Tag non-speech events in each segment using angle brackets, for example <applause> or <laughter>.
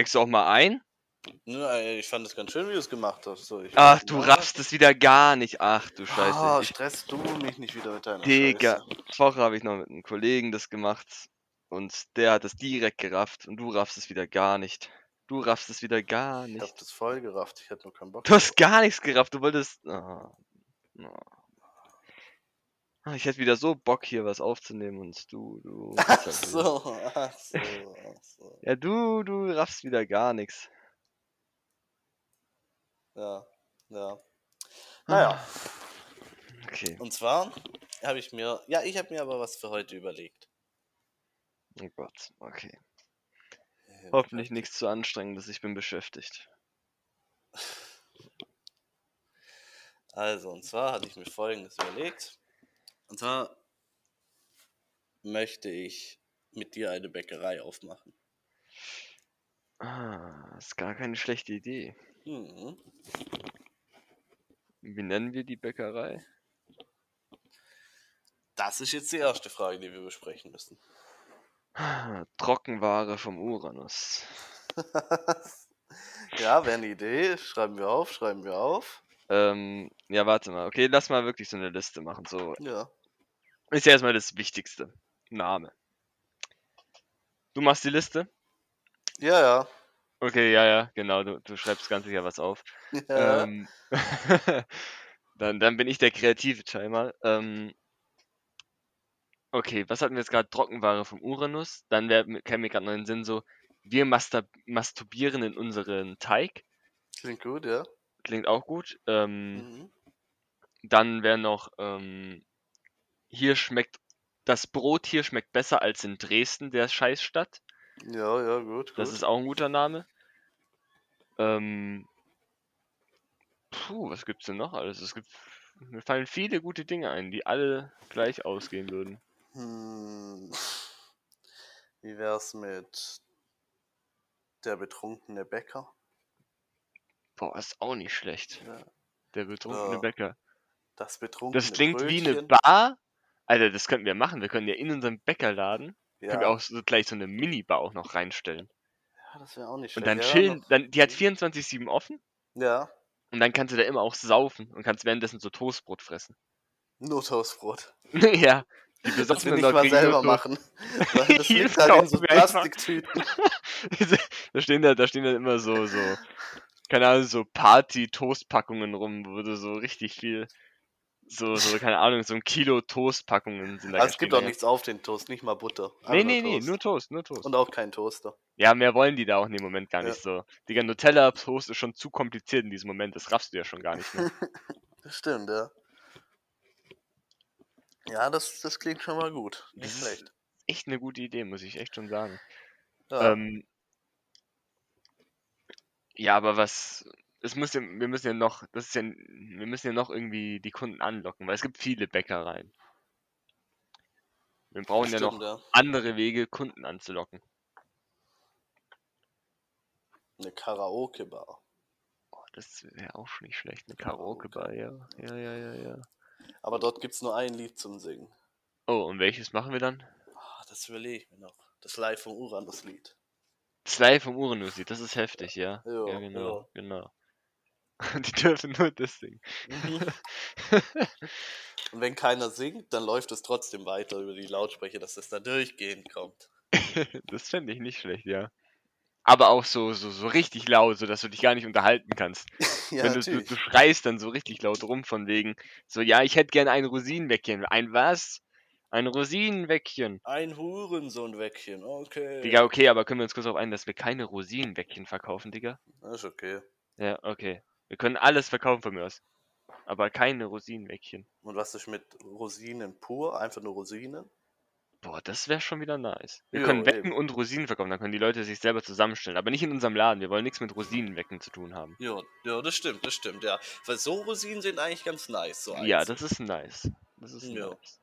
Steigst du auch mal ein? Ne, ich fand es ganz schön, wie du es gemacht hast. So, ich Ach, du nicht, raffst es wieder gar nicht. Ach du Scheiße. Ah, Ich, stress du mich nicht wieder mit deiner Digga. Woche habe ich noch mit einem Kollegen das gemacht und der hat es direkt gerafft und du raffst es wieder gar nicht. Du raffst es wieder gar Ich hab nicht. das voll gerafft, ich hatte nur keinen Bock. Du hast gar nichts gerafft, du wolltest. Ah, ah. Ah, Ich hätte wieder so Bock hier was aufzunehmen und du, du. <laughs> Ach halt wieder- so, ach so, ach so. Ja, du, du raffst wieder gar nichts. Ja, ja. Naja, Okay. und zwar habe ich mir, ja, ich habe mir aber was für heute überlegt. Oh Gott, okay. Ja, Hoffentlich nichts zu anstrengendes, ich bin beschäftigt. <laughs> Also, und zwar hatte ich mir folgendes überlegt. Und zwar möchte ich mit dir eine Bäckerei aufmachen. Ah, ist gar keine schlechte Idee. Mhm. Wie nennen wir die Bäckerei? Das ist jetzt die erste Frage, die wir besprechen müssen. Ah, Trockenware vom Uranus. <laughs> ja, wäre eine Idee. Schreiben wir auf, schreiben wir auf. Ähm, ja, warte mal. Okay, lass mal wirklich so eine Liste machen. So, Ja. Ist ja erstmal das Wichtigste. Name. Du machst die Liste? Ja, ja. Okay, ja, ja, genau. Du, du schreibst ganz sicher was auf. ja. Ähm, <laughs> dann, dann bin ich der kreative mal. Ähm, okay, was hatten wir jetzt gerade? Trockenware vom Uranus. Dann käme mir gerade noch in den Sinn so, wir mastur masturbieren in unseren Teig. Klingt gut, ja. Klingt auch gut. Ähm, Mhm. Dann wäre noch, ähm, hier schmeckt, das Brot hier schmeckt besser als in Dresden, der Scheißstadt. Ja, ja, gut, gut. Das ist auch ein guter Name. Ähm, puh, was gibt's denn noch alles? Es gibt, mir fallen viele gute Dinge ein, die alle gleich ausgehen würden. Hm. Wie wär's mit der betrunkene Bäcker? Boah, ist auch nicht schlecht. Ja. Der betrunkene Ja. Bäcker. Das betrunkene Das klingt wie eine Brötchen. Bar. Alter, das könnten wir machen. Wir können ja in unserem Bäckerladen, können wir Ja. auch so gleich so eine Minibar auch noch reinstellen. ja, das wäre auch nicht Und schlecht. dann Ja, chillen, dann, die hat 24-7 offen. Ja, Und dann kannst du da immer auch saufen und kannst währenddessen so Toastbrot fressen. nur Toastbrot. <laughs> ja, die Das nicht dort mal selber machen. <laughs> Weil das <laughs> liegt halt in so. Plastiktüten. da stehen da, da stehen dann immer so, so, keine Ahnung, so Party-Toastpackungen rum, wo du so richtig viel, so, so, keine Ahnung, so ein Kilo Toastpackungen sind da Also es gibt auch nichts auf den Toast, nicht mal Butter. Nee, nee, nee, nur Toast, nur Toast. Und auch kein Toaster. Ja, mehr wollen die da auch in dem Moment gar Ja. nicht so. Digga, Nutella-Toast ist schon zu kompliziert in diesem Moment, das raffst du ja schon gar nicht mehr. <laughs> Das stimmt, ja. Ja, das, das klingt schon mal gut. Nicht Das ist- schlecht. Echt eine gute Idee, muss ich echt schon sagen. Ja. Ähm, ja, aber was, es muss ja, wir müssen ja noch, das ist ja, wir müssen ja noch irgendwie die Kunden anlocken, weil es gibt viele Bäckereien. Wir brauchen ja noch stimmt, ja. andere Wege, Kunden anzulocken. Eine Karaoke-Bar. Oh, das wäre auch schon nicht schlecht, eine Karaoke. Karaoke-Bar, ja. Ja, ja, ja, ja. Aber dort gibt es nur ein Lied zum Singen. Oh, und welches machen wir dann? Ah, das überlege ich mir noch. Das Live vom Uranus-Lied. Das Live vom Uranus, das ist heftig, ja. Ja, Ja, genau, ja. genau. <laughs> Die dürfen nur das singen. Mhm. <laughs> Und wenn keiner singt, dann läuft es trotzdem weiter über die Lautsprecher, dass es da durchgehend kommt. <laughs> Das fände ich nicht schlecht, ja. Aber auch so, so, so richtig laut, so dass du dich gar nicht unterhalten kannst. Ja, Wenn du, du, du schreist dann so richtig laut rum von wegen, so, ja, ich hätte gerne ein Rosinenwäckchen. Ein was? Ein Rosinenwäckchen. Ein Hurensohnwäckchen, okay. Digga, okay, aber können wir uns kurz darauf ein, dass wir keine Rosinenwäckchen verkaufen, Digga? Das ist okay. Ja, okay. Wir können alles verkaufen von mir aus. Aber keine Rosinenwäckchen. Und was ist mit Rosinen pur? Einfach nur Rosinen? Boah, das wäre schon wieder nice. Wir Jo, können Wecken eben. und Rosinen verkaufen, dann können die Leute sich selber zusammenstellen. Aber nicht in unserem Laden. Wir wollen nichts mit Rosinenwecken zu tun haben. Ja, ja, das stimmt, das stimmt, ja. Weil so Rosinen sind eigentlich ganz nice. So Ja, das ist nice. Das ist Ja. nice.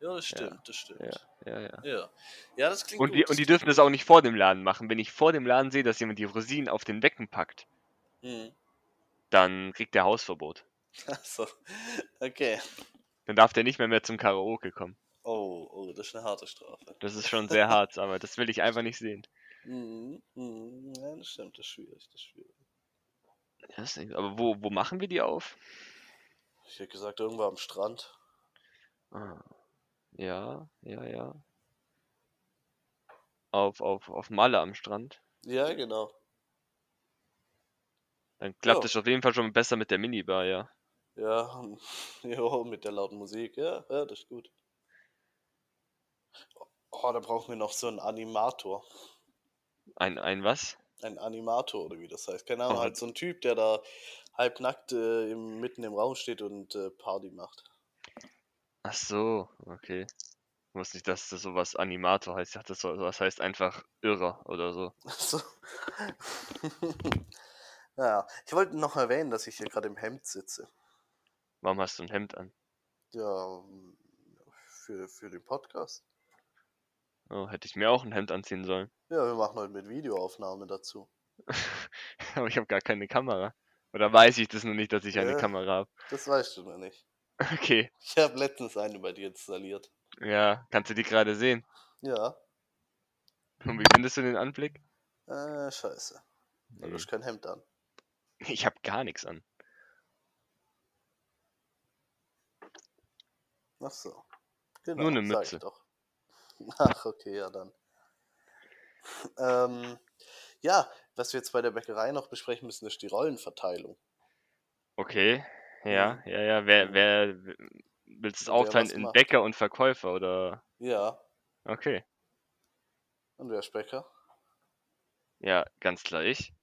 Ja, das stimmt, das stimmt. Ja, ja, ja. Ja, ja das klingt Und gut. die, und die dürfen das auch nicht vor dem Laden machen. Wenn ich vor dem Laden sehe, dass jemand die Rosinen auf den Wecken packt, Mhm. Dann kriegt er Hausverbot. Achso, okay. Dann darf der nicht mehr mehr zum Karaoke kommen. Oh, oh, das ist eine harte Strafe. Das ist schon sehr hart, aber das will ich einfach nicht sehen. Mhm, mhm, ja, das stimmt, das ist schwierig, das ist schwierig. Das ist- aber wo, wo machen wir die auf? Ich hätte gesagt, irgendwo am Strand. Ah, ja, ja, ja. Auf, auf, auf Malle am Strand. Ja, genau. Dann klappt es auf jeden Fall schon besser mit der Minibar, ja. Ja, <laughs> jo, mit der lauten Musik. Ja, ja, das ist gut. Oh, da brauchen wir noch so einen Animator. Ein, ein was? Ein Animator oder wie das heißt. Keine Ahnung, Oh. halt so ein Typ, der da halbnackt äh, im, mitten im Raum steht und äh, Party macht. Ach so, okay. Ich wusste nicht, dass das sowas Animator heißt. Ich dachte, das sowas heißt einfach Irrer oder so. <laughs> So. <laughs> ja, ich wollte noch erwähnen, dass ich hier gerade im Hemd sitze. Warum hast du ein Hemd an? Ja, für, für den Podcast. Oh, hätte ich mir auch ein Hemd anziehen sollen. Ja, wir machen heute mit Videoaufnahme dazu. <laughs> Aber ich habe gar keine Kamera. Oder weiß ich das nur nicht, dass ich eine Ja. Kamera habe? Das weißt du noch nicht. Okay. Ich habe letztens eine bei dir installiert. Ja, kannst du die gerade sehen? Ja, Und wie findest du den Anblick? äh, scheiße. Du Nee. hast kein Hemd an. Ich habe gar nichts an. Ach so. Genau, Nur 'ne sag Mütze. Doch. <laughs> Ach, okay, ja dann. Ähm, ja, was wir jetzt bei der Bäckerei noch besprechen müssen, ist die Rollenverteilung. Okay. Ja, ja, ja. Wer, wer willst du es aufteilen in macht. Bäcker und Verkäufer oder? Ja, Okay. und wer ist Bäcker? Ja, ganz klar ich.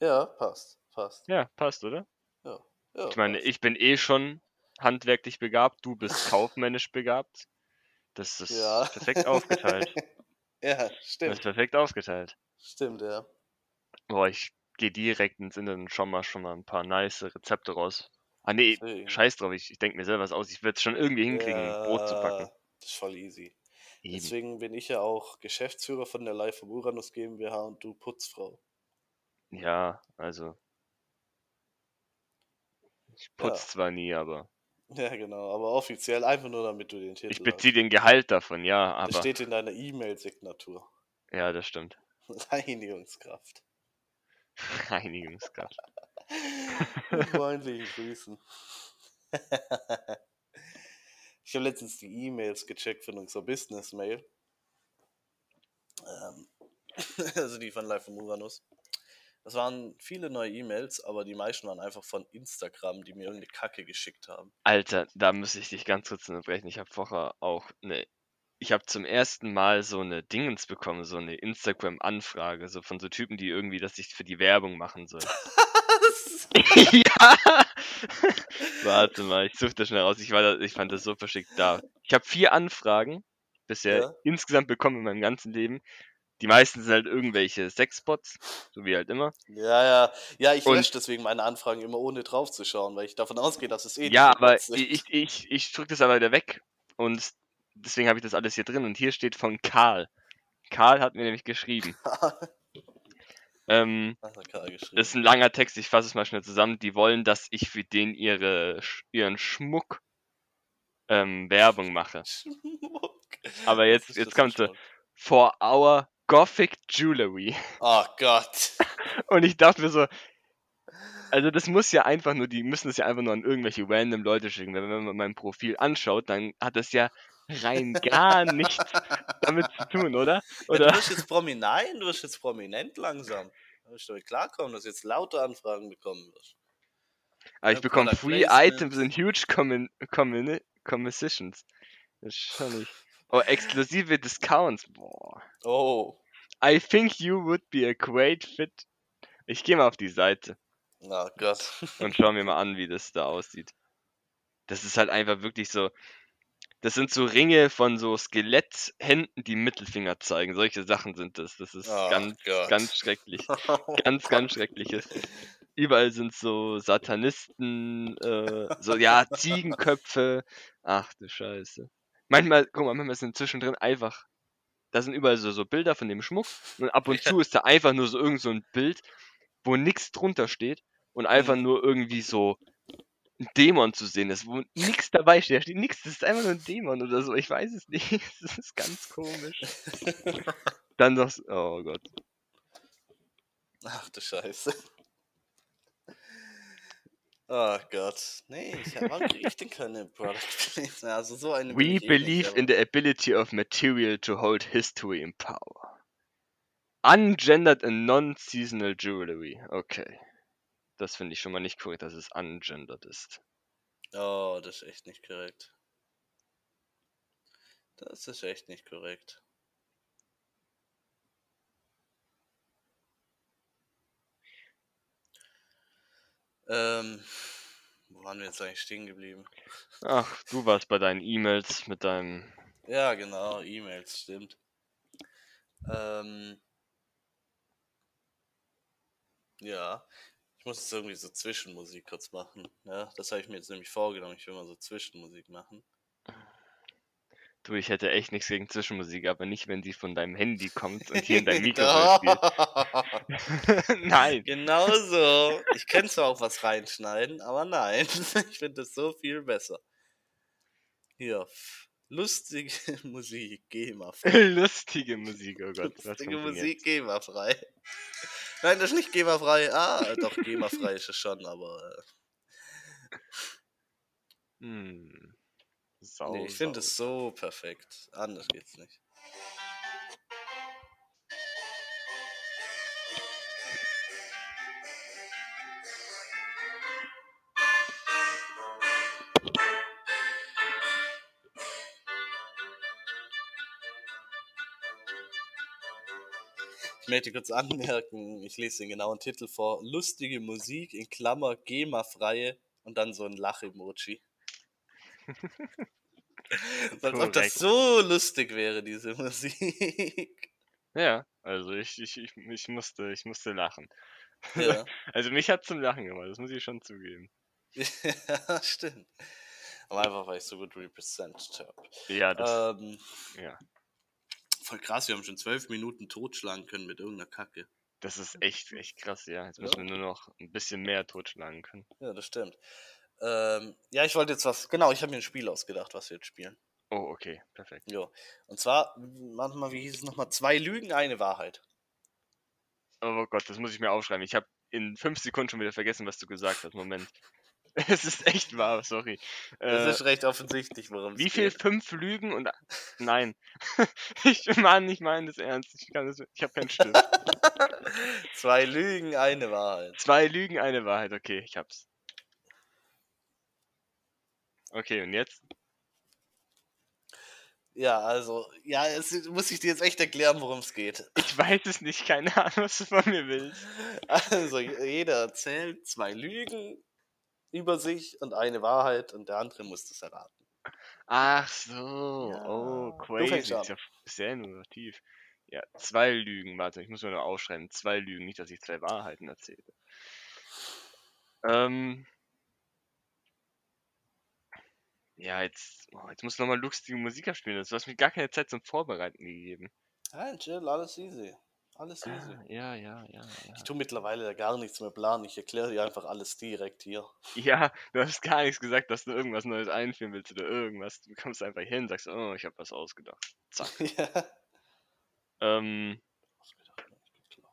Ja, passt, passt. Ja, passt, oder? Ja, ja Ich meine, passt. ich bin eh schon handwerklich begabt, du bist kaufmännisch begabt. Das ist Ja. perfekt aufgeteilt. <laughs> ja, Das ist stimmt, perfekt aufgeteilt. stimmt, ja. Boah, ich gehe direkt ins Internet und schau mal schon mal ein paar nice Rezepte raus. Ah nee, Deswegen. scheiß drauf, ich, ich denke mir selber was aus. Ich werde es schon irgendwie hinkriegen, ein Brot zu backen. Ja, Das ist voll easy. Eben. Deswegen bin ich ja auch Geschäftsführer von der Live vom Uranus GmbH und du Putzfrau. Ja, also. Ich putz zwar nie, aber <laughs> Ja, genau, aber offiziell einfach nur, damit du den Titel ich beziehe den Gehalt davon, ja, hast. Das aber. steht in deiner E-Mail-Signatur. Ja, das stimmt. <laughs> Reinigungskraft. <laughs> Reinigungskraft. Freundlichen Grüßen. ich habe letztens die E-Mails gecheckt von unserer Business-Mail. Ähm, also die von Live vom Uranus. Das waren viele neue E-Mails, aber die meisten waren einfach von Instagram, die mir irgendeine Kacke geschickt haben. Alter, da muss ich dich ganz kurz unterbrechen. Ich habe vorher auch eine. Ich habe zum ersten Mal so eine Dingens bekommen, so eine Instagram-Anfrage, so von so Typen, die irgendwie, dass ich für die Werbung machen soll. <laughs> <laughs> ja! <laughs> Warte mal, ich suche das schnell raus. Ich, war da, ich fand das so verschickt da. Ich habe vier Anfragen bisher Ja. insgesamt bekommen in meinem ganzen Leben. Die meisten sind halt irgendwelche Sexbots, so wie halt immer. Ja, ja. Ja, ich lösche deswegen meine Anfragen immer ohne drauf zu schauen, weil ich davon ausgehe, dass es eh Ja, aber ich, ich, ich drücke das aber wieder weg und deswegen habe ich das alles hier drin und hier steht von Karl. Karl hat mir nämlich geschrieben. <laughs> Ähm, das ist ein langer Text, ich fasse es mal schnell zusammen. Die wollen, dass ich für den ihre, ihren Schmuck ähm, Werbung mache. <laughs> Schmuck. Aber jetzt, jetzt kommt Schmuck? for our Gothic Jewelry. Oh Gott. <laughs> Und ich dachte mir so, also das muss ja einfach nur, die müssen das ja einfach nur an irgendwelche random Leute schicken. Wenn man mein Profil anschaut, dann hat das ja rein <laughs> gar nichts damit zu tun, oder? Ja, Oder? du wirst jetzt prominent, du wirst jetzt prominent langsam. Du musst damit klarkommen, dass du jetzt lauter Anfragen bekommen wirst. Aber ich Ja, bekomme free Placement. items in huge commin commissions. Das ist schon nicht. Oh, exklusive Discounts. Boah. Oh. I think you would be a great fit. Ich gehe mal auf die Seite Oh Gott. und schau mir mal an, wie das da aussieht. Das ist halt einfach wirklich so. Das sind so Ringe von so Skeletthänden, die Mittelfinger zeigen. Solche Sachen sind das. Das ist Oh ganz, Gott. ganz schrecklich. <laughs> Ganz, ganz schreckliches. Überall sind so Satanisten, äh, so, ja, Ziegenköpfe. Ach du Scheiße. Manchmal, guck mal, manchmal sind zwischendrin einfach, da sind überall so, so Bilder von dem Schmuck und ab und Ja. zu ist da einfach nur so irgend so ein Bild, wo nichts drunter steht und einfach Mhm. nur irgendwie so ein Dämon zu sehen ist, wo nichts dabei steht. Da steht nichts, das ist einfach nur ein Dämon oder so. Ich weiß es nicht. <laughs> Das ist ganz komisch. <laughs> Dann so- oh Gott. Ach du Scheiße. Oh Gott. Nee, ich hab, warum krieg ich denn keine Product <laughs> Placement? Also so eine We eh believe in the ability of material to hold history and power. Ungendered and non-seasonal jewelry. Okay. Das finde ich schon mal nicht korrekt, dass es ungendered ist. Oh, das ist echt nicht korrekt. Das ist echt nicht korrekt. Ähm, wo waren wir jetzt eigentlich stehen geblieben? Ach, du warst bei deinen E-Mails mit deinem. Ja, genau, E-Mails, stimmt. Ähm, ja, ich muss jetzt irgendwie so Zwischenmusik kurz machen. Ja, das habe ich mir jetzt nämlich vorgenommen. Ich will mal so Zwischenmusik machen. Du, ich hätte echt nichts gegen Zwischenmusik, aber nicht, wenn sie von deinem Handy kommt und hier in dein <laughs> Mikrofon spielt. <laughs> Nein. Genau so. <laughs> Ich könnte zwar auch was reinschneiden, aber nein. Ich finde das so viel besser. Hier. Lustige Musik, GEMA frei. Lustige Musik, oh Gott. Lustige Musik, jetzt? GEMA frei. Nein, das ist nicht GEMA frei. Ah, doch, GEMA frei ist es schon, aber. Äh, Hm. Sau, nee, ich finde es so perfekt. Anders geht's nicht. Ich möchte kurz anmerken, ich lese den genauen Titel vor. Lustige Musik in Klammer GEMA-freie und dann so ein Lach-Emoji. <laughs> <laughs> Als ob das so lustig wäre, diese <laughs> Musik. Ja, also ich, ich, ich, ich, musste, ich musste lachen. ja. <laughs> Also mich hat zum Lachen gemacht, das muss ich schon zugeben. ja, stimmt. Aber einfach, weil ich so gut represented habe. Ja, das, Ähm, ja, voll krass, wir haben schon zwölf Minuten totschlagen können mit irgendeiner Kacke. das ist echt, echt krass, ja. Jetzt Ja. müssen wir nur noch ein bisschen mehr totschlagen können. Ja, das stimmt. Ähm, ja, ich wollte jetzt was, genau, ich habe mir ein Spiel ausgedacht, was wir jetzt spielen. Oh, okay, perfekt. Ja. Und zwar, warte mal, wie hieß es nochmal? Zwei Lügen, eine Wahrheit. Oh Gott, das muss ich mir aufschreiben. Ich habe in fünf Sekunden schon wieder vergessen, was du gesagt hast. Moment. <laughs> Es ist echt wahr, sorry. Das Äh, ist recht offensichtlich, worum wie es viel? geht. Fünf Lügen und. <laughs> Nein. <laughs> ich Mann, ich meine das ernst. Ich, kann das, ich habe keinen Stift. Zwei Lügen, eine Wahrheit. Zwei Lügen, eine Wahrheit. Okay, ich hab's. Okay, und jetzt? Ja, also, ja, es muss ich dir jetzt echt erklären, worum es geht. Ich weiß es nicht, keine <laughs> Ahnung, was du von mir willst. Also, jeder erzählt zwei Lügen über sich und eine Wahrheit und der andere muss das erraten. Ach so, Ja, oh, crazy. fängst Ist ja sehr innovativ. Ja, zwei Lügen, warte, ich muss mir nur aufschreiben. Zwei Lügen, nicht, dass ich zwei Wahrheiten erzähle. Ähm. Ja, jetzt, oh, jetzt muss nochmal lustige Musik abspielen. Du hast mir gar keine Zeit zum Vorbereiten gegeben. Nein, chill, alles easy. Alles easy. Ah, ja, ja, ja, ja. Ich tue mittlerweile ja gar nichts mehr planen. Ich erkläre dir einfach alles direkt hier. Ja, du hast gar nichts gesagt, dass du irgendwas Neues einführen willst oder irgendwas. Du kommst einfach hin, sagst, oh, ich habe was ausgedacht. Zack. <laughs> ja. Ähm, Was wird doch nicht geklaut?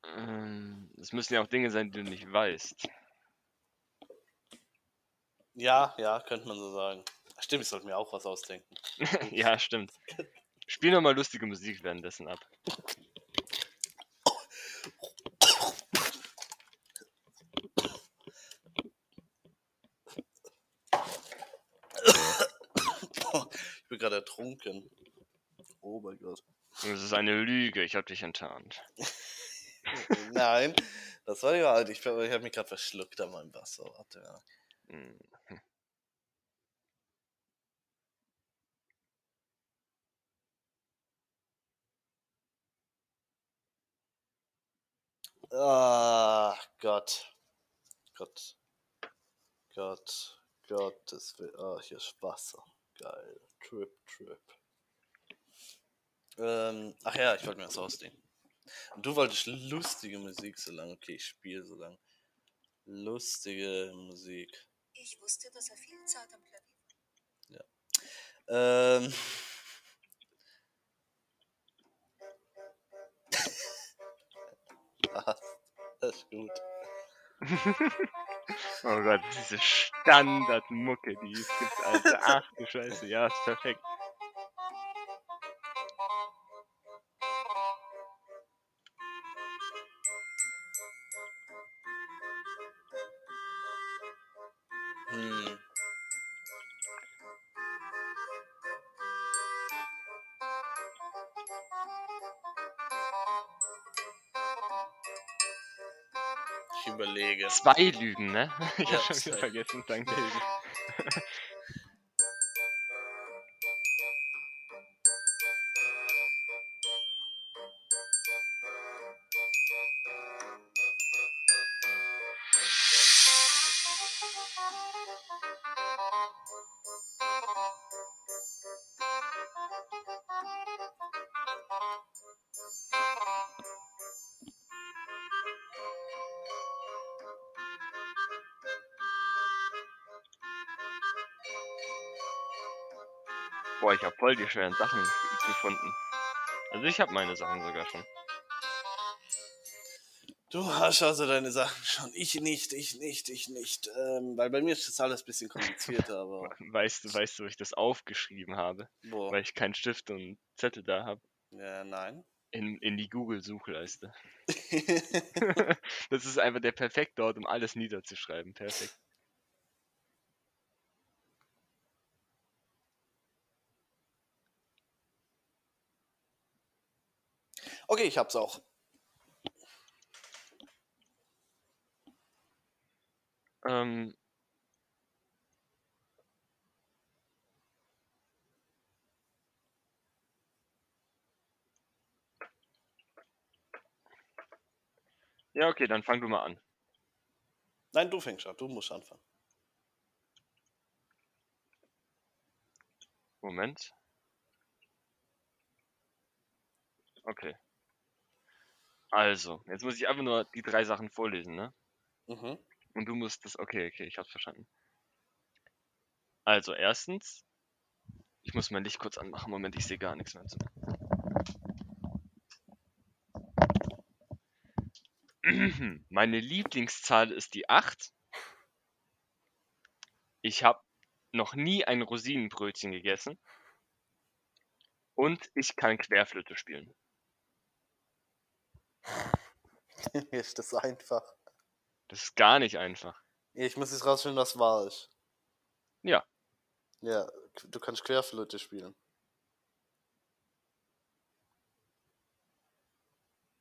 ähm, es müssen ja auch Dinge sein, die du nicht weißt. Ja, ja, könnte man so sagen. Stimmt, ich sollte mir auch was ausdenken. <laughs> ja, stimmt. Spiel nochmal lustige Musik währenddessen ab. Ich bin gerade ertrunken. Oh mein Gott. Das ist eine Lüge, ich habe dich enttarnt. <laughs> <laughs> Nein, das war ja halt. Ich, ich habe mich gerade verschluckt an meinem Wasser. Warte. Hm. Ah, Gott. Gott. Gott. Gottes Willen. Ah, hier ist Wasser. Geil. Trip, Trip. Ähm, ach ja, ich wollte mir das ausdenken. Und du wolltest lustige Musik so lange. Okay, ich spiele so lange. Lustige Musik. Ich wusste, dass er viel Zeit am Klavier Ähm. <laughs> Ah, das ist gut. <laughs> Oh Gott, diese Standardmucke, die es gibt, Alter. Ach du Scheiße, ja, ist perfekt. Zwei Lügen, ne? <laughs> Ich Ja, hab schon wieder vergessen, danke. <laughs> Boah, ich hab voll die schweren Sachen ge- gefunden. Also ich hab meine Sachen sogar schon. Du hast also deine Sachen schon. Ich nicht, ich nicht, ich nicht. Ähm, weil bei mir ist das alles ein bisschen komplizierter, aber. <laughs> Weißt du, weißt du, wo ich das aufgeschrieben habe? Boah. Weil ich keinen Stift und Zettel da habe. Ja, nein. In, in die Google-Suchleiste. <laughs> <laughs> Das ist einfach der perfekte Ort, um alles niederzuschreiben. Perfekt. Okay, ich hab's auch. Ähm, ja, okay, dann fang du mal an. Nein, du fängst an. Du musst anfangen. Moment. Okay. Also, jetzt muss ich einfach nur die drei Sachen vorlesen, ne? Mhm. Und du musst das. Okay, okay, ich hab's verstanden. Also, erstens. Ich muss mein Licht kurz anmachen. Moment, ich sehe gar nichts mehr. <clears throat> Meine Lieblingszahl ist die 8. Ich habe noch nie ein Rosinenbrötchen gegessen. Und ich kann Querflöte spielen. <laughs> Mir ist das einfach. Das ist gar nicht einfach. Ich muss jetzt rausfinden, was wahr ist. Ja. Ja, du kannst Querflöte spielen.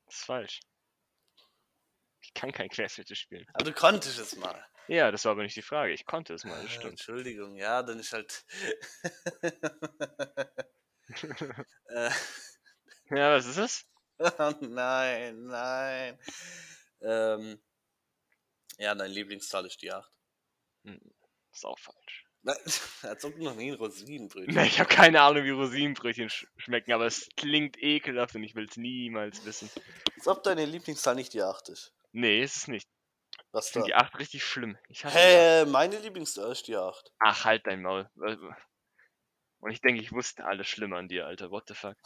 Das ist falsch. Ich kann kein Querflöte spielen. Aber du konntest es mal. Ja, das war aber nicht die Frage. Ich konnte es mal, das Ja, stimmt. Entschuldigung, ja, dann ist halt. <laughs> <laughs> äh, Ja, was ist es? <laughs> nein, nein. Ähm, ja, dein Lieblingszahl ist die 8. Ist auch falsch. Als ob du noch nie ein Rosinenbrötchen. Ne, ich habe keine Ahnung, wie Rosinenbrötchen sch schmecken, aber es klingt ekelhaft und ich will es niemals wissen. Als ob deine Lieblingszahl nicht die 8 ist. Nee, ist es nicht. Was Ich finde die 8 richtig schlimm. Ich. Hä, meine Lieblingszahl ist die 8. Ach, halt dein Maul. Und ich denke, ich wusste alles schlimm an dir, Alter. What the fuck?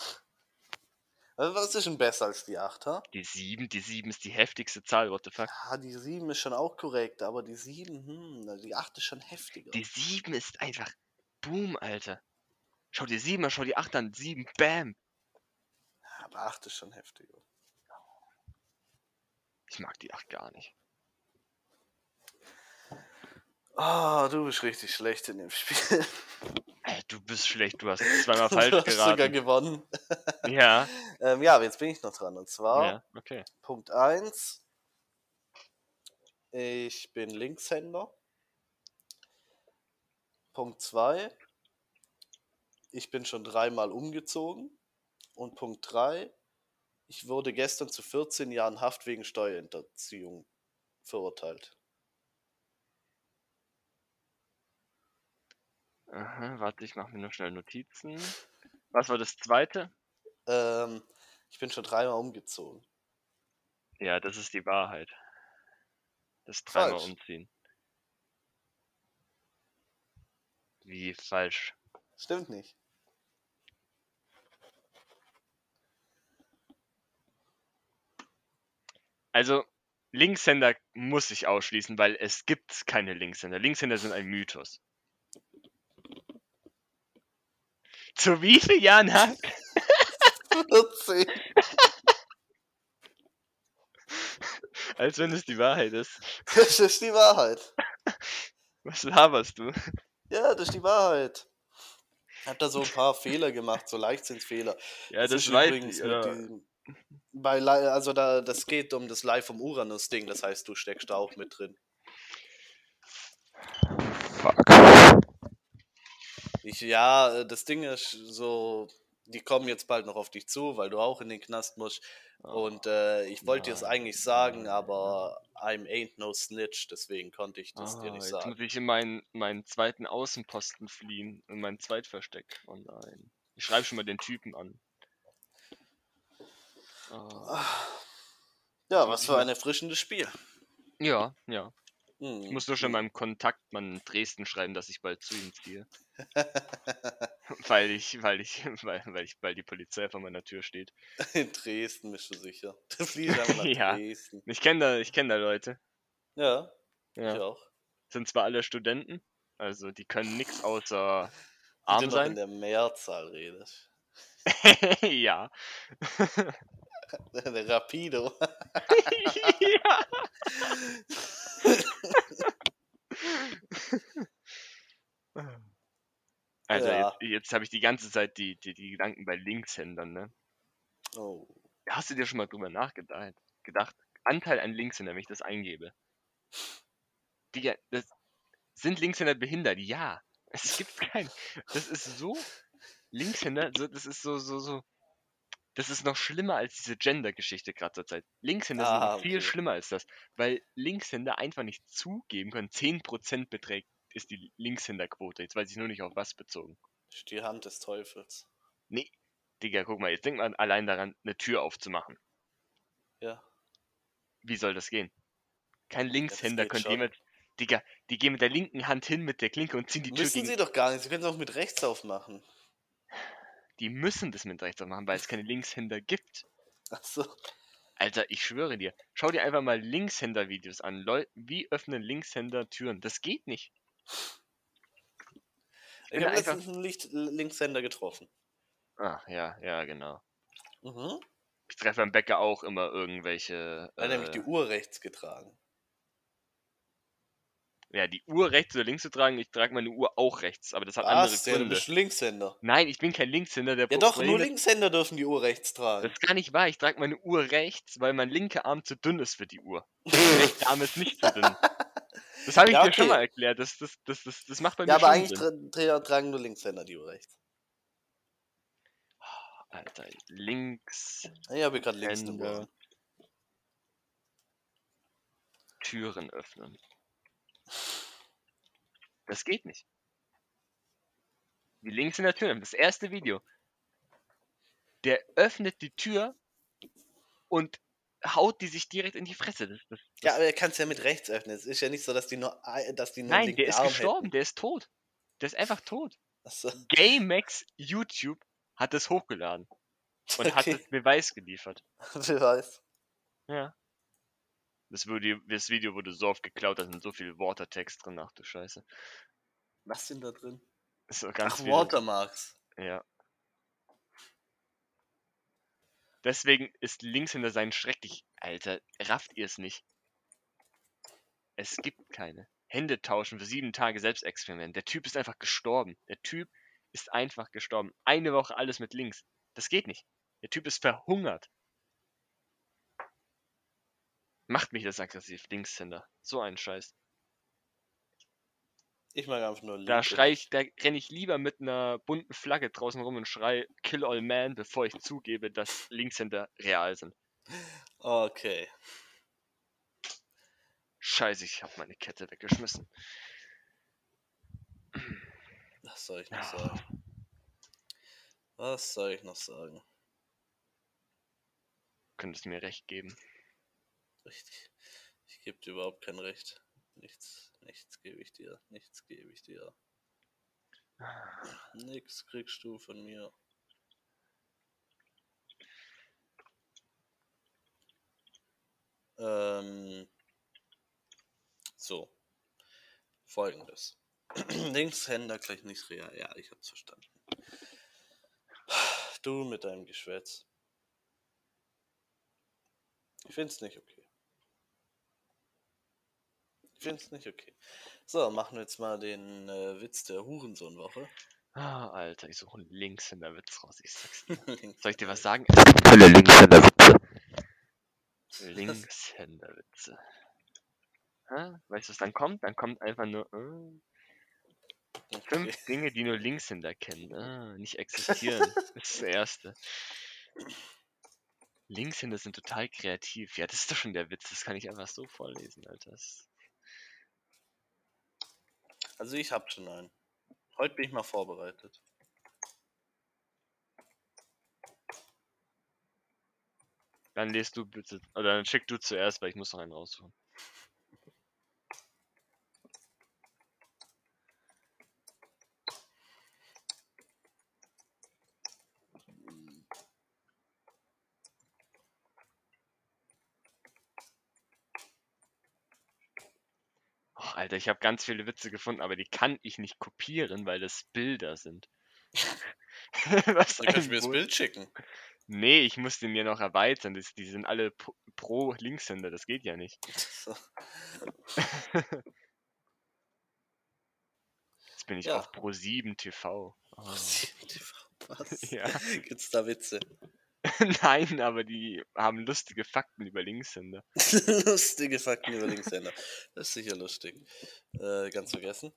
Also, was ist denn besser als die 8, ha? Die 7, die 7 ist die heftigste Zahl, what the fuck? Ja, die 7 ist schon auch korrekt, aber die 7, hm, die 8 ist schon heftiger. Die 7 ist einfach Boom, Alter. Schau die 7 an, schau die 8 an. 7, bam. aber 8 ist schon heftiger. Ich mag die 8 gar nicht. Ah, du bist richtig schlecht in dem Spiel. <laughs> Du bist schlecht, du hast <laughs> zweimal du falsch hast sogar geraten. gewonnen. <laughs> Ja, Ähm, ja, aber jetzt bin ich noch dran. Und zwar ja, okay. Punkt 1. Ich bin Linkshänder. Punkt 2. Ich bin schon dreimal umgezogen. Und Punkt 3. Ich wurde gestern zu 14 Jahren Haft wegen Steuerhinterziehung verurteilt. Aha, warte, ich mache mir noch schnell Notizen. Was war das zweite? Ähm, ich bin schon dreimal umgezogen. Ja, das ist die Wahrheit. Das dreimal Falsch. umziehen. Wie falsch. Stimmt nicht. Also, Linkshänder muss ich ausschließen, weil es gibt keine Linkshänder. Linkshänder sind ein Mythos. Zu wie vielen Jahren hat 14. <laughs> Als wenn es die Wahrheit ist. Das ist die Wahrheit. Was laberst du? Ja, das ist die Wahrheit. Ich hab da so ein paar Fehler gemacht, so Leichtsinnsfehler. Ja, das, ist weiß übrigens ich. mit bei also da, das geht um das Live vom Uranus-Ding, das heißt, du steckst da auch mit drin. Fuck. Ich, ja, äh, das Ding ist so, die kommen jetzt bald noch auf dich zu, weil du auch in den Knast musst. Und äh, ich wollte dir es eigentlich sagen, aber I'm ain't no snitch, deswegen konnte ich das dir Ah, nicht jetzt sagen. muss ich in meinen, meinen zweiten Außenposten fliehen, in mein Zweitversteck. Oh nein. Ich schreibe schon mal den Typen an. Ah. Ja, was für ein erfrischendes Spiel. Ja, ja. Hm, Ich muss nur schon hm. meinem Kontaktmann in Dresden schreiben, dass ich bald zu ihm ziehe. <laughs> weil ich, weil ich, <laughs> weil, weil ich, weil die Polizei vor meiner Tür steht. <laughs> In Dresden bist du sicher. Du fliegst einfach nach Ja. Dresden. Ich kenne da, ich kenne da Leute. Ja, ich Ja. auch. Sind zwar alle Studenten, also die können nichts außer arm noch in sein. der Mehrzahl redest. ja. Der Rapido. ja. Also Ja. jetzt, jetzt habe ich die ganze Zeit die, die, die Gedanken bei Linkshändern, ne? Oh. Hast du dir schon mal drüber nachgedacht? Gedacht, Anteil an Linkshänder, wenn ich das eingebe. Digga, das, sind Linkshänder behindert? Ja. Es gibt keinen. Das ist so. Linkshänder, so, das ist so, so, so. Das ist noch schlimmer als diese Gender-Geschichte gerade zur Zeit. Linkshänder sind Ah, noch viel okay. schlimmer als das, weil Linkshänder einfach nicht zugeben können. 10% beträgt ist die Linkshänderquote. Jetzt weiß ich nur nicht auf was bezogen. Die Hand des Teufels. Nee, Digga, guck mal, jetzt denkt man allein daran, eine Tür aufzumachen. Ja. Wie soll das gehen? Kein Linkshänder könnte jemand. Digga, die gehen mit der linken Hand hin mit der Klinke und ziehen die Tür Müssen sie doch gar nicht. Sie können es auch mit rechts aufmachen. Die müssen das mit rechts machen, weil es keine Linkshänder gibt. Achso. Alter, ich schwöre dir. Schau dir einfach mal Linkshänder-Videos an. Leu wie öffnen Linkshänder Türen? Das geht nicht. Ich habe letztens einen Licht Linkshänder getroffen. Ah, ja, ja, genau. Mhm. Ich treffe beim Bäcker auch immer irgendwelche. Er hat nämlich Äh, die Uhr rechts getragen. Ja, die Uhr rechts oder links zu tragen. Ich trage meine Uhr auch rechts, aber das hat andere Was? Ja, du Gründe. bist Linkshänder. Nein, ich bin kein Linkshänder. Der Ja doch, nur Linkshänder dürfen die Uhr rechts tragen. Das ist gar nicht wahr. Ich trage meine Uhr rechts, weil mein linker Arm zu dünn ist für die Uhr. <laughs> Der rechte Arm ist nicht zu dünn. Das habe ich Ja, dir schon okay. mal erklärt. Das, das, das, das, das macht bei Ja, mir aber schon eigentlich Sinn. tra tra tragen nur Linkshänder die Uhr rechts. Alter, links Ich habe gerade links. Türen öffnen. Das geht nicht. Wie links in der Tür. Das erste Video. Der öffnet die Tür und haut die sich direkt in die Fresse. Das, das, Ja, das- aber er kann es ja mit rechts öffnen. Es ist ja nicht so, dass die nur, dass die nur Nein, der ist Arm gestorben. Der ist tot. Der ist einfach tot. Hätten. Achso. GameX YouTube hat es hochgeladen und hat Okay. es Beweis geliefert. <laughs> Wer weiß. Ja. Das Video, das Video wurde so oft geklaut, da sind so viele Watertext drin. Ach du Scheiße. Was sind da drin? So Ach, viele- Watermarks. Ja. Deswegen ist Linkshänder sein schrecklich. Alter, rafft ihr es nicht? Es gibt keine. Hände tauschen für sieben Tage Selbstexperiment. Der Typ ist einfach gestorben. Der Typ ist einfach gestorben. Eine Woche alles mit links. Das geht nicht. Der Typ ist verhungert. Macht mich das aggressiv, Linkshänder. So ein Scheiß. Ich mag einfach nur Da links. schrei ich, da renne ich lieber mit einer bunten Flagge draußen rum und schrei Kill all man, bevor ich zugebe, dass Linkshänder real sind. Okay. Scheiße, ich habe meine Kette weggeschmissen. Was soll ich noch sagen? Was soll ich noch sagen? könntest mir recht geben. Richtig. Ich gebe dir überhaupt kein Recht. Nichts, nichts gebe ich dir. Nichts gebe ich dir. Nix kriegst du von mir. Ähm, so. Folgendes. <clears throat> Linkshänder gleich nicht real. Ja, ich hab's verstanden. Du mit deinem Geschwätz. Ich find's nicht okay. Ich find's nicht okay. So, machen wir jetzt mal den äh, Witz der Hurensohn-Woche. Ah, Alter, ich suche einen Linkshänder-Witz raus. Ich sag's dir. <laughs> Links- Soll ich dir was sagen? Hölle Linkshänder-Witze. Linkshänderwitze. Hä? Weißt du, was dann kommt? Dann kommt einfach nur äh, Okay. fünf Dinge, die nur Linkshänder kennen. Ah, nicht existieren. <laughs> Das ist das Erste. Linkshänder sind total kreativ. Ja, das ist doch schon der Witz. Das kann ich einfach so vorlesen, Alter. Das Also ich hab schon einen. Heute bin ich mal vorbereitet. Dann lest du bitte. Oder dann schick du zuerst, weil ich muss noch einen raussuchen. Alter, ich habe ganz viele Witze gefunden, aber die kann ich nicht kopieren, weil das Bilder sind. <laughs> Was Du kannst mir das Bild schicken. Nee, ich muss den ja noch erweitern. Das, die sind alle pro, pro Linkshänder, das geht ja nicht. <laughs> Jetzt bin ich Ja. auf Pro7 TV. Oh. <laughs> Was? Ja. Gibt's da Witze? <laughs> Nein, aber die haben lustige Fakten über Linkshänder. <laughs> Lustige Fakten über Linkshänder. Das ist sicher lustig. Äh, ganz vergessen.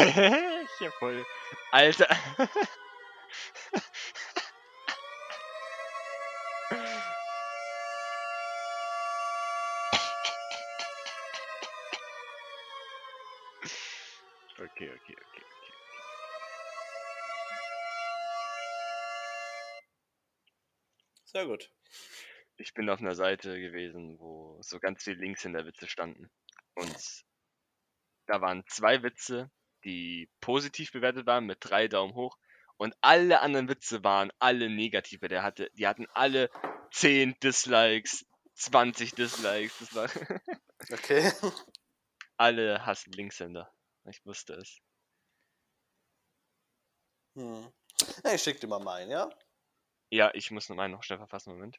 <laughs> voll. Alter. Okay, okay, okay, okay. Sehr gut. Ich bin auf einer Seite gewesen, wo so ganz viele Linkshänderwitze standen. Und da waren zwei Witze, die positiv bewertet waren mit drei Daumen hoch. Und alle anderen Witze waren alle negative. Der hatte, die hatten alle 10 Dislikes, 20 Dislikes. Das war <laughs> Okay. alle hassen Linkshänder. Ich wusste es. Hm. Ja, ich schick dir mal meinen, ja? Ja, ich muss noch meinen noch schnell verfassen. Moment.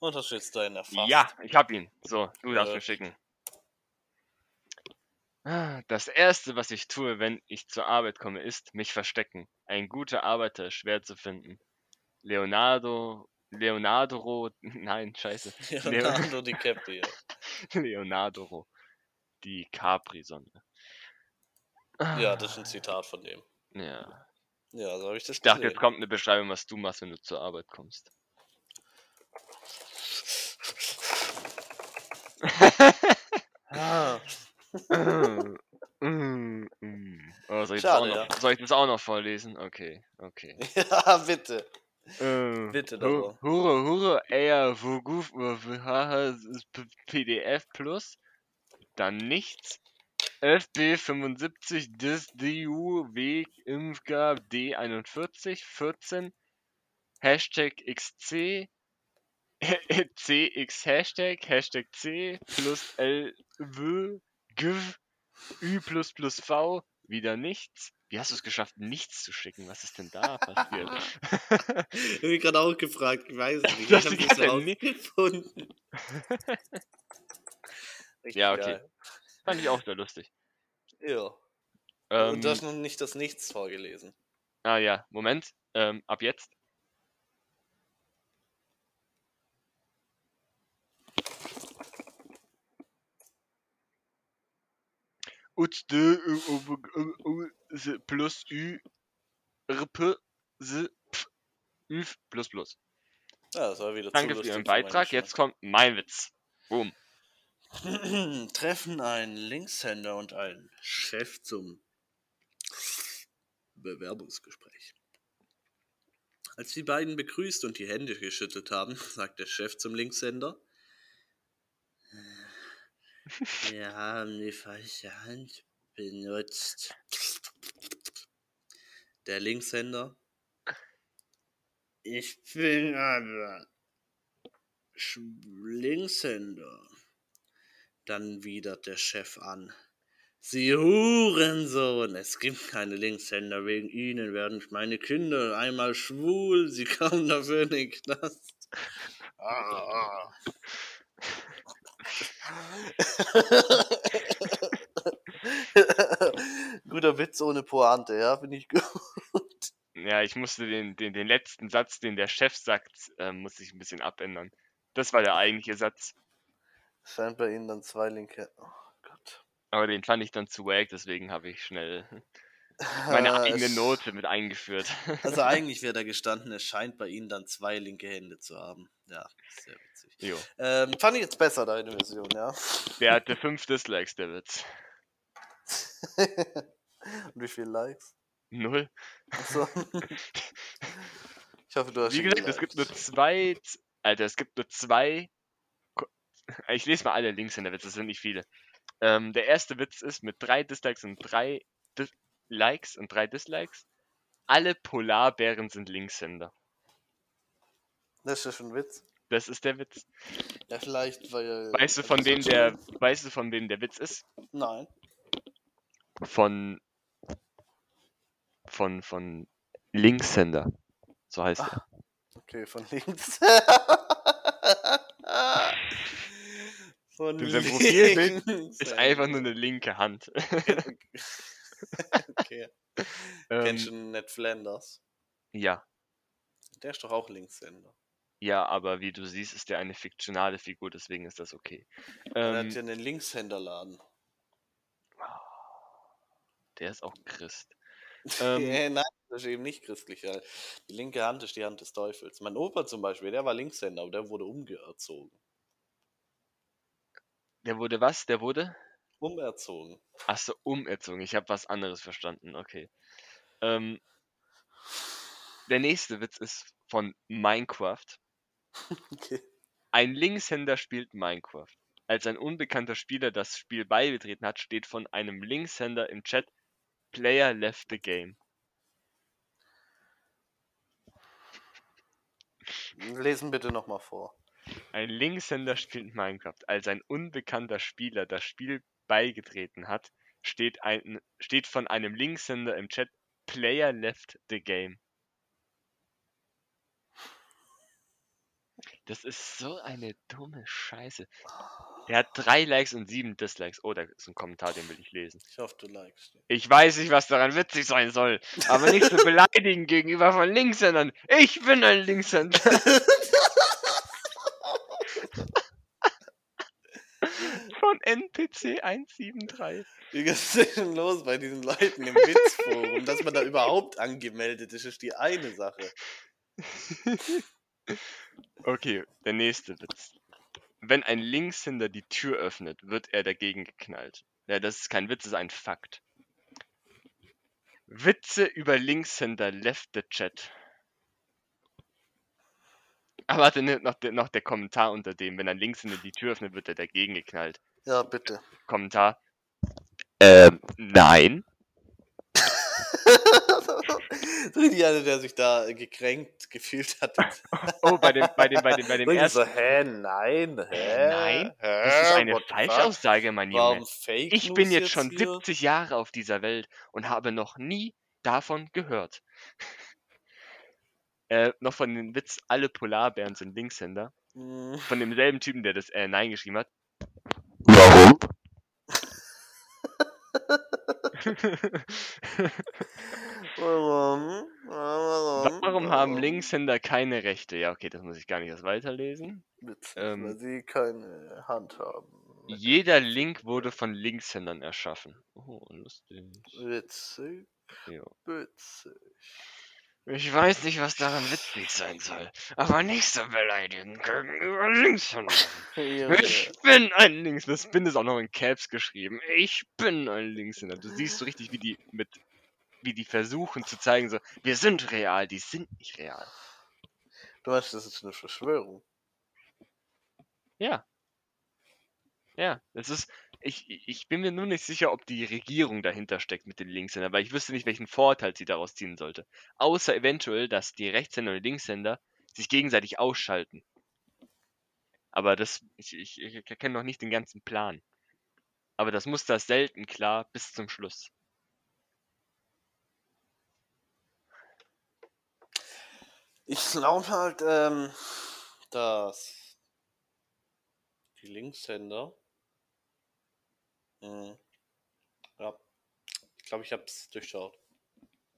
Und hast du jetzt deinen erfasst? Ja, ich hab ihn. So, du darfst Äh. mir schicken. Ah, Das erste, was ich tue, wenn ich zur Arbeit komme, ist mich verstecken. Ein guter Arbeiter ist schwer zu finden. Leonardo, Leonardo, <laughs> nein, scheiße. <laughs> Leonardo DiCaprio. <laughs> Leonardo, die Capri-Sonne. Ja, das ist ein Zitat von dem. Ja. Ja, so habe ich das Ich dachte, jetzt kommt eine Beschreibung, was du machst, wenn du zur Arbeit kommst. Ah, Mm, mm. Oh, soll, ich das Schade, auch noch, soll ich das auch noch vorlesen? Okay, okay. <laughs> ja, bitte. Äh, Bitte darum. Hure, Hure, eher, Wuguf, Haha, PDF Plus. Dann nichts. FB75, DIS, DU, W, Impfgab, D41, 14. Hashtag XC, <laughs> CX Hashtag, Hashtag C, plus L, W, GIV, Ü plus plus V, wieder nichts. Wie hast du es geschafft, nichts zu schicken? Was ist denn da <laughs> passiert? Ich habe mich gerade auch gefragt, ich weiß es nicht. <laughs> Ich habe rausgefunden. Richtig Ja, okay. geil. Fand ich auch sehr lustig. Ja. Ähm, Und du hast noch nicht das Nichts vorgelesen. ah ja, Moment. Ähm, ab jetzt. Ut de u- u- u- u- s- plus ü rp üf plus plus. Ja, das war wieder Danke zu für Ihren Beitrag. Jetzt kommt mein Witz. Boom. <clears throat> Treffen einen Linkshänder und einen Chef zum Bewerbungsgespräch. Als die beiden begrüßt und die Hände geschüttelt haben, <laughs> sagt der Chef zum Linkshänder. Wir haben die falsche Hand benutzt. Der Linkshänder. Ich bin aber Linkshänder. Dann widert der Chef an. Sie Hurensohn! Es gibt keine Linkshänder. Wegen Ihnen werden meine Kinder einmal schwul. Sie kommen dafür in den Knast. Ah. <laughs> Guter Witz ohne Pointe, ja, finde ich gut. Ja, ich musste den, den, den letzten Satz, den der Chef sagt, ähm, muss ich ein bisschen abändern. Das war der eigentliche Satz. Scheint bei Ihnen dann zwei linke. Oh Gott. Aber den fand ich dann zu wack, deswegen habe ich schnell meine <laughs> eigene Note mit eingeführt. Also eigentlich wäre da gestanden, es scheint bei Ihnen dann zwei linke Hände zu haben. Ja, sehr witzig. jo. Ähm, fand ich jetzt besser, deine Version, ja. Der hatte <laughs> fünf Dislikes, der Witz. <laughs> Und wie viele Likes? Null. Achso. ich hoffe, du hast Wie gesagt, es gibt nur zwei. Alter, es gibt nur zwei. Ich lese mal alle Links in der Witz, das sind nicht viele. Ähm, der erste Witz ist mit drei Dislikes und drei Dis Likes und drei Dislikes. Alle Polarbären sind Linkshänder. Das ist ja schon ein Witz. Das ist der Witz. Ja, vielleicht, weil. Weißt du, von wem der, weißt du, von wem der Witz ist? Nein. Von, von, von Linkshänder. So heißt er. Okay, von links. <laughs> von Du, sein Profilbild links. Ist einfach nur eine linke Hand. <laughs> okay. <laughs> Kennst ähm, du Ned Flanders? ja, Der ist doch auch Linkshänder. Ja, aber wie du siehst, ist der eine fiktionale Figur, deswegen ist das okay. Er Ähm, hat ja einen Linkshänderladen. der ist auch Christ. <laughs> Ähm, äh, nein, das ist eben nicht christlich. Die linke Hand ist die Hand des Teufels. Mein Opa zum Beispiel, der war Linkshänder, aber der wurde umgeerzogen. Der wurde was? Der wurde? Umerzogen. Achso, umerzogen. Ich habe was anderes verstanden. Okay. Ähm, der nächste Witz ist von Minecraft. <laughs> Okay. Ein Linkshänder spielt Minecraft. Als ein unbekannter Spieler das Spiel beigetreten hat, steht von einem Linkshänder im Chat Player left the game. Lesen bitte nochmal vor. Ein Linkshänder spielt Minecraft. Als ein unbekannter Spieler das Spiel beigetreten hat, steht, ein, steht von einem Linkshänder im Chat Player left the game. Das ist so eine dumme Scheiße. Der hat drei Likes und sieben Dislikes. Oh, da ist ein Kommentar, den will ich lesen. Ich hoffe, du likest. Ich weiß nicht, was daran witzig sein soll, aber nicht zu beleidigen gegenüber von Linkshändern. Ich bin ein Linkshänder. <laughs> Von NPC 173. Wie geht es denn los bei diesen Leuten im Witzforum? Dass man da überhaupt angemeldet ist, ist die eine Sache. <laughs> Okay, der nächste Witz. Wenn ein Linkshänder die Tür öffnet, wird er dagegen geknallt. Ja, das ist kein Witz, das ist ein Fakt. Witze über Linkshänder left the chat. Aber warte, ne, noch, der- noch der Kommentar unter dem, wenn er links in die Tür öffnet, wird er dagegen geknallt. Ja, bitte. Kommentar. Ähm, Nein. <laughs> <laughs> Richtig einer, der sich da gekränkt gefühlt hat. <laughs> Oh, bei dem, bei dem, bei dem, bei dem Richtig so, ersten. hä, nein, hä? Nein, hä? Das ist eine What? Falschaussage, mein Junge. Warum Fake Ich bin News jetzt schon hier? 70 Jahre auf dieser Welt und habe noch nie davon gehört. <laughs> äh, noch von dem Witz, alle Polarbären sind Linkshänder. Hm, Von demselben Typen, der das äh, Nein geschrieben hat. warum? <laughs> Warum? Warum? Warum haben Linkshänder keine Rechte? Ja, okay, das muss ich gar nicht erst weiterlesen. Ähm, weil sie keine Hand haben. Jeder Link wurde von Linkshändern erschaffen. Oh, lustig. Witzig, Ja. witzig. Ich weiß nicht, was daran witzig sein soll, aber nicht so beleidigend gegenüber Linkshändern. <laughs> Ich bin ein Links. Das bin ist auch noch in Caps geschrieben. Ich bin ein Linkshänder. Du siehst so richtig, wie die mit, wie die versuchen zu zeigen, so, wir sind real, die sind nicht real. Du meinst, das ist eine Verschwörung? Ja. Ja, das ist. Ich, ich bin mir nur nicht sicher, ob die Regierung dahinter steckt mit den Linkshändern, weil ich wüsste nicht, welchen Vorteil sie daraus ziehen sollte. Außer eventuell, dass die Rechtshänder und Linkshänder sich gegenseitig ausschalten. Aber das, ich, ich, ich kenne noch nicht den ganzen Plan. Aber das Muster ist selten klar bis zum Schluss. Ich glaube halt, ähm, dass die Linkshänder. Hm, ja, ich glaube, ich habe es durchschaut.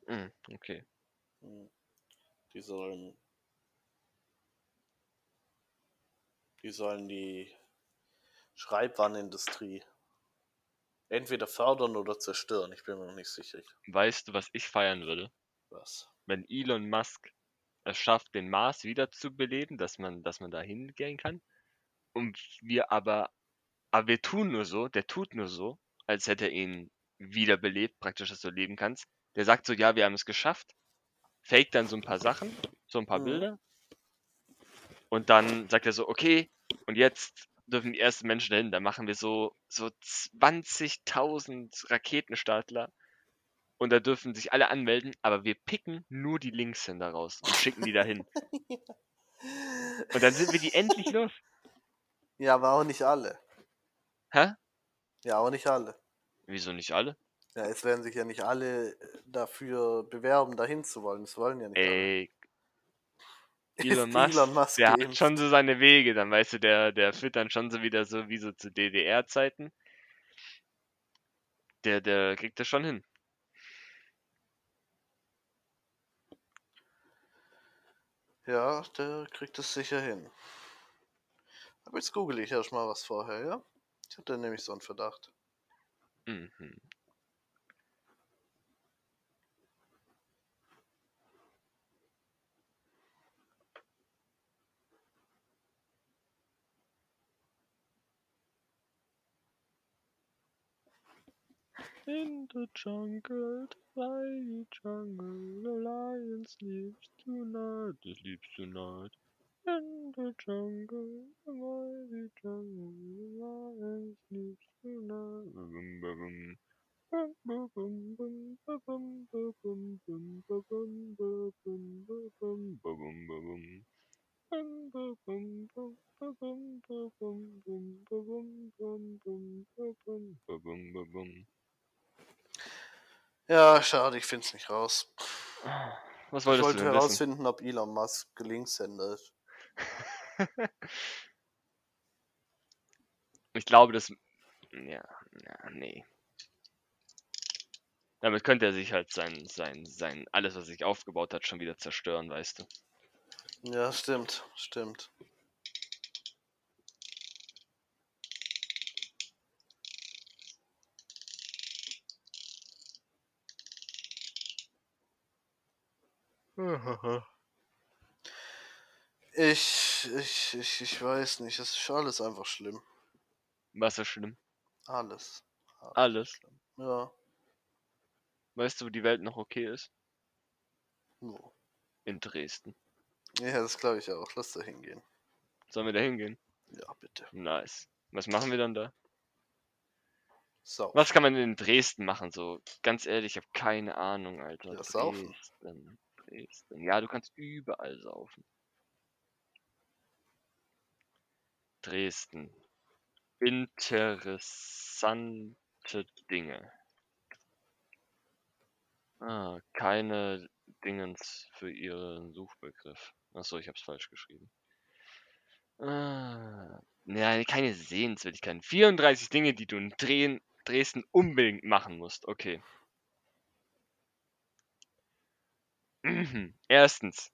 Hm, okay. Hm. Die sollen. Die sollen die Schreibwarenindustrie entweder fördern oder zerstören. Ich bin mir noch nicht sicher. Weißt du, was ich feiern würde? Was? Wenn Elon Musk es schafft, den Mars wieder zu beleben, dass man, dass man da hingehen kann. Und wir aber, aber wir tun nur so, der tut nur so, als hätte er ihn wiederbelebt, praktisch, dass du leben kannst. Der sagt so, ja, wir haben es geschafft, fake dann so ein paar Sachen, so ein paar Mhm. Bilder. Und dann sagt er so, okay, und jetzt dürfen die ersten Menschen dahin, dann machen wir so, so 20.000 Raketenstartler und da dürfen sich alle anmelden, aber wir picken nur die Linkshänder raus und schicken die dahin. <laughs> Und dann sind wir die endlich los. Ja, aber auch nicht alle. Hä? Ja, auch nicht alle. Wieso nicht alle? Ja, es werden sich ja nicht alle äh, dafür bewerben, dahin zu wollen. Das wollen ja nicht alle. Ey, <laughs> Ist Elon Musk, Elon Musk der hat schon so seine Wege, dann weißt du, der, der führt dann schon so wieder so wie so zu DDR-Zeiten. Der, der kriegt das schon hin. Ja, der kriegt es sicher hin. Aber jetzt google ich erst mal was vorher, ja? Ich hatte nämlich so einen Verdacht. Mhm. In the jungle, mighty jungle, the lion sleeps tonight, the sleeps tonight. In the jungle, the mighty jungle, the lion sleeps tonight. Ja, schade, ich find's nicht raus. Was Ich wolltest wollte du denn wissen? herausfinden, ob Elon Musk Linkshänder ist. <laughs> Ich glaube, das. Ja, ja, nee. Damit könnte er sich halt sein, sein, sein, alles, was sich aufgebaut hat, schon wieder zerstören, weißt du. Ja, stimmt, stimmt. <laughs> Ich, ich, ich, ich weiß nicht, es ist alles einfach schlimm. Was ist schlimm? Alles. Alles. schlimm. Ja, Weißt du, wo die Welt noch okay ist? nur. In Dresden. Ja, das glaube ich auch. Lass da hingehen. Sollen wir da hingehen? Ja, bitte. Nice. Was machen wir dann da? So. Was kann man in Dresden machen? So, ganz ehrlich, ich habe keine Ahnung, Alter. Ja, saufen. Dresden, Dresden. Ja, du kannst überall saufen. Dresden. Interessante Dinge. Ah, keine Dingens für ihren Suchbegriff. Achso, ich hab's falsch geschrieben. Ah, ja, keine Sehenswürdigkeiten. 34 Dinge, die du in Dresden unbedingt machen musst. Okay. Mhm. <clears throat> Erstens.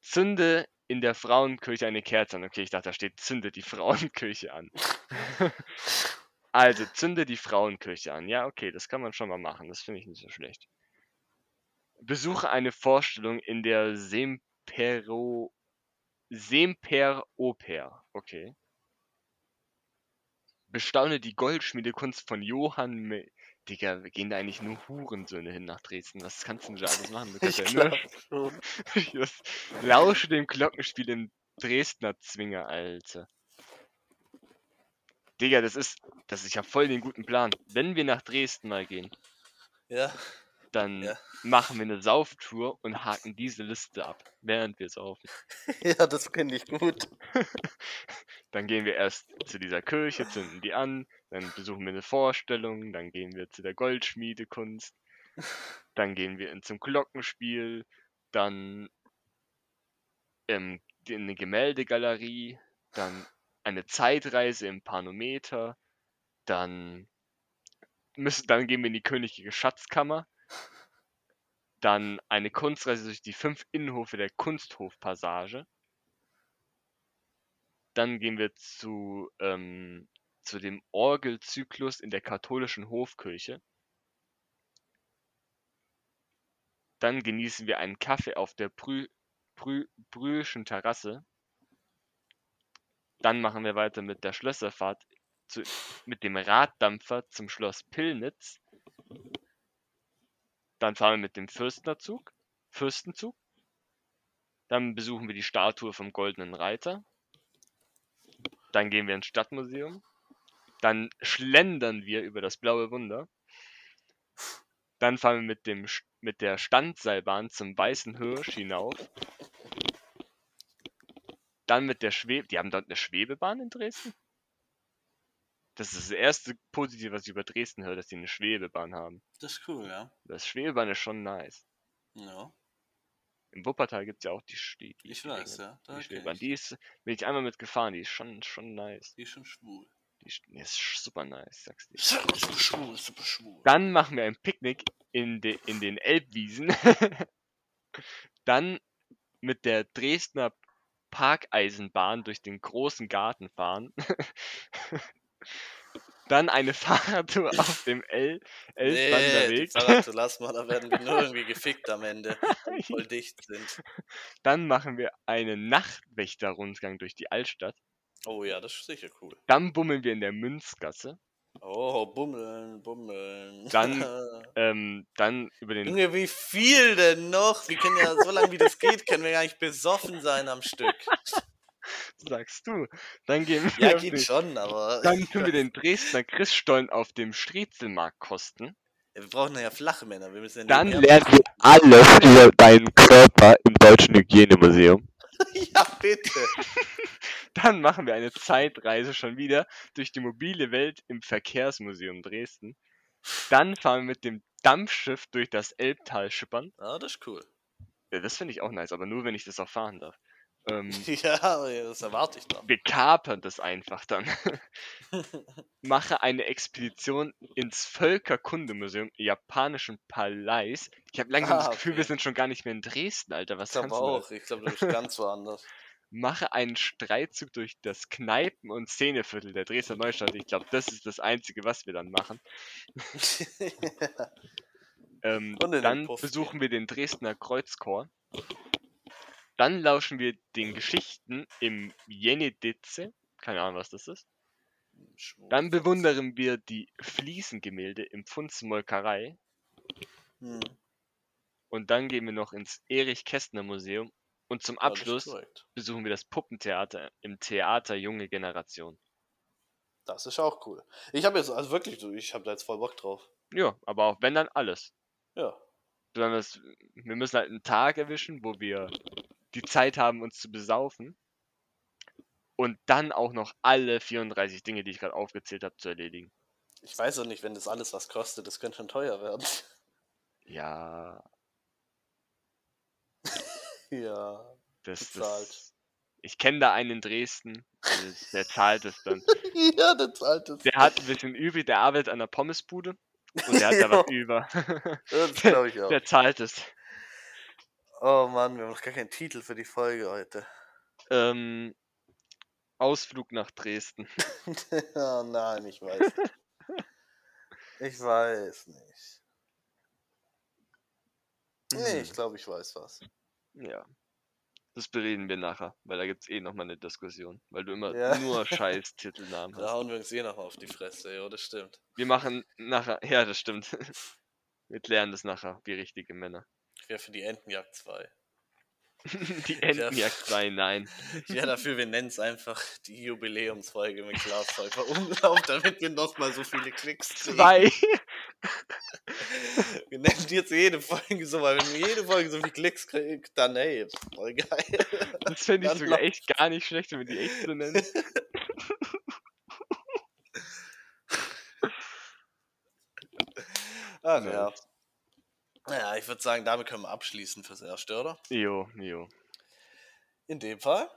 Zünde in der Frauenkirche eine Kerze an. Okay, ich dachte, da steht zünde die <laughs> Frauenkirche an. <laughs> also, zünde die Frauenkirche an. Ja, okay, das kann man schon mal machen. Das finde ich nicht so schlecht. Besuche eine Vorstellung in der Sempero Semperoper. Okay. Bestaune die Goldschmiedekunst von Johann Me Digga, wir gehen da eigentlich nur Hurensöhne hin nach Dresden. Was kannst du denn da alles machen? Du kannst Ich ja nur. Das Lausche dem Glockenspiel im Dresdner Zwinger, Alter. Digga, das ist, das, ich habe voll den guten Plan. Wenn wir nach Dresden mal gehen, Ja, dann Ja. machen wir eine Sauftour und haken diese Liste ab, während wir saufen. <laughs> ja, das finde ich gut. <laughs> Dann gehen wir erst zu dieser Kirche, zünden die an, dann besuchen wir eine Vorstellung, dann gehen wir zu der Goldschmiedekunst, dann gehen wir in zum Glockenspiel, dann ähm, in eine Gemäldegalerie, dann eine Zeitreise im Panometer, dann müssen, dann gehen wir in die königliche Schatzkammer, dann eine Kunstreise durch die fünf Innenhofe der Kunsthofpassage, dann gehen wir zu, ähm, zu dem Orgelzyklus in der katholischen Hofkirche. Dann genießen wir einen Kaffee auf der Brü Brühlschen Terrasse. Dann machen wir weiter mit der Schlösserfahrt zu, mit dem Raddampfer zum Schloss Pillnitz. Dann fahren wir mit dem Fürstnerzug, Fürstenzug. Dann besuchen wir die Statue vom Goldenen Reiter. Dann gehen wir ins Stadtmuseum. Dann schlendern wir über das blaue Wunder. Dann fahren wir mit, dem, mit der Standseilbahn zum Weißen Hirsch hinauf. Dann mit der Schwebe. Die haben dort eine Schwebebahn in Dresden? Das ist das erste Positive, was ich über Dresden höre, dass die eine Schwebebahn haben. Das ist cool, ja. Das Schwebebahn ist schon nice. Ja, Im Wuppertal gibt es ja auch die, Sti- die, ich die weiß, Dinge, ja. Da Die Schwebebahn. ich. Die ist, bin ich einmal mitgefahren, die ist schon, schon nice. Die ist schon schwul. Die ist, die ist super nice, sagst du. Super schwul, super schwul. Dann machen wir ein Picknick in, de, in den Elbwiesen. <laughs> Dann mit der Dresdner Parkeisenbahn durch den großen Garten fahren. <laughs> Dann eine <laughs> Fahrradtour auf dem El Nee. Fahrradtour lass mal, da werden wir <laughs> nur irgendwie gefickt am Ende, wenn wir voll dicht sind. Dann machen wir einen Nachtwächterrundgang durch die Altstadt. Oh ja, das ist sicher cool. Dann bummeln wir in der Münzgasse. Oh, bummeln, bummeln. Dann- <laughs> Ähm, dann über den Junge, wie viel denn noch? Wir können ja, so lange wie das geht, können wir gar nicht besoffen sein am Stück. Sagst du. Dann gehen wir Ja, geht den, schon, aber Dann tun wir den Dresdner Christstollen auf dem Striezelmarkt kosten. wir brauchen ja flache Männer. Wir müssen ja Dann Lernen wir alles über deinen Körper im Deutschen Hygienemuseum. <laughs> Ja, bitte. <laughs> Dann machen wir eine Zeitreise schon wieder durch die mobile Welt im Verkehrsmuseum Dresden. Dann fahren wir mit dem Dampfschiff durch das Elbtal schippern. Ah, das ist cool. Ja, das finde ich auch nice, aber nur wenn ich das auch fahren darf. Ähm, <laughs> Ja, das erwarte ich dann. wir kapern das einfach dann. <laughs> Mache eine Expedition ins Völkerkundemuseum japanischen Palais. Ich habe langsam das Ah, Gefühl, okay. wir sind schon gar nicht mehr in Dresden, Alter. Was Ich glaube auch. Ich glaube, du bist ganz woanders. <laughs> Mache einen Streitzug durch das Kneipen- und Szeneviertel der Dresdner Neustadt. Ich glaube, das ist das Einzige, was wir dann machen. Ähm, in den dann besuchen wir den Dresdner Kreuzchor. Dann lauschen wir den Geschichten im Jenedice. Keine Ahnung, was das ist. Dann bewundern wir die Fliesengemälde im Pfunds Molkerei. Hm. Und dann gehen wir noch ins Erich Kästner Museum Und zum Abschluss besuchen wir das Puppentheater im Theater Junge Generation. Das ist auch cool. Ich habe jetzt, also wirklich, so, ich habe da jetzt voll Bock drauf. Ja, aber auch wenn dann alles. Ja. Besonders, wir müssen halt einen Tag erwischen, wo wir die Zeit haben, uns zu besaufen. Und dann auch noch alle 34 Dinge, die ich gerade aufgezählt habe, zu erledigen. Ich weiß auch nicht, wenn das alles was kostet, das könnte schon teuer werden. Ja, <laughs> ja. das, Bezahlt. das Ich kenne da einen in Dresden, der, der zahlt es dann. <laughs> ja, das alte. Der hat ein bisschen übrig, der arbeitet an der Pommesbude und der hat da <laughs> was über. Das glaube ich auch. Der zahlt es. Oh Mann, wir haben noch gar keinen Titel für die Folge heute. Ähm, Ausflug nach Dresden. <laughs> <laughs> oh nein, ich weiß nicht. Ich weiß nicht. Nee, ich glaube, ich weiß was. Ja. Das bereden wir nachher, weil da gibt's eh nochmal eine Diskussion, weil du immer Ja. nur <laughs> scheiß Titelnamen Da hast. hauen wir uns eh noch auf die Fresse, ja, das stimmt. Wir machen nachher, ja, das stimmt. Wir klären das nachher, wie richtige Männer. Ich wäre für die Entenjagd 2. <laughs> Die Entenjagd 2, nein. <laughs> Ich wäre dafür, wir nennen es einfach die Jubiläumsfolge mit Klaas Pfeiffer Umlauf, damit wir nochmal so viele Klicks kriegen. Zwei. <laughs> Wir nennen jetzt jede Folge so, weil wenn wir jede Folge so viele Klicks kriegen, dann ey, voll geil. Das fände ich sogar echt gar nicht schlecht, wenn wir die echt so nennen. Nice. ja. Naja, ich würde sagen, damit können wir abschließen fürs Erste, oder? Jo, jo. In dem Fall,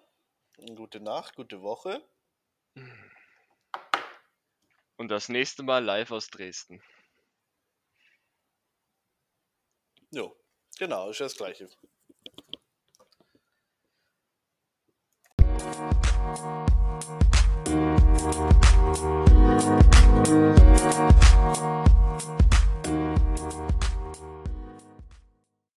gute Nacht, gute Woche. Und das nächste Mal live aus Dresden. Jo, genau, ist ja das Gleiche. Thank you.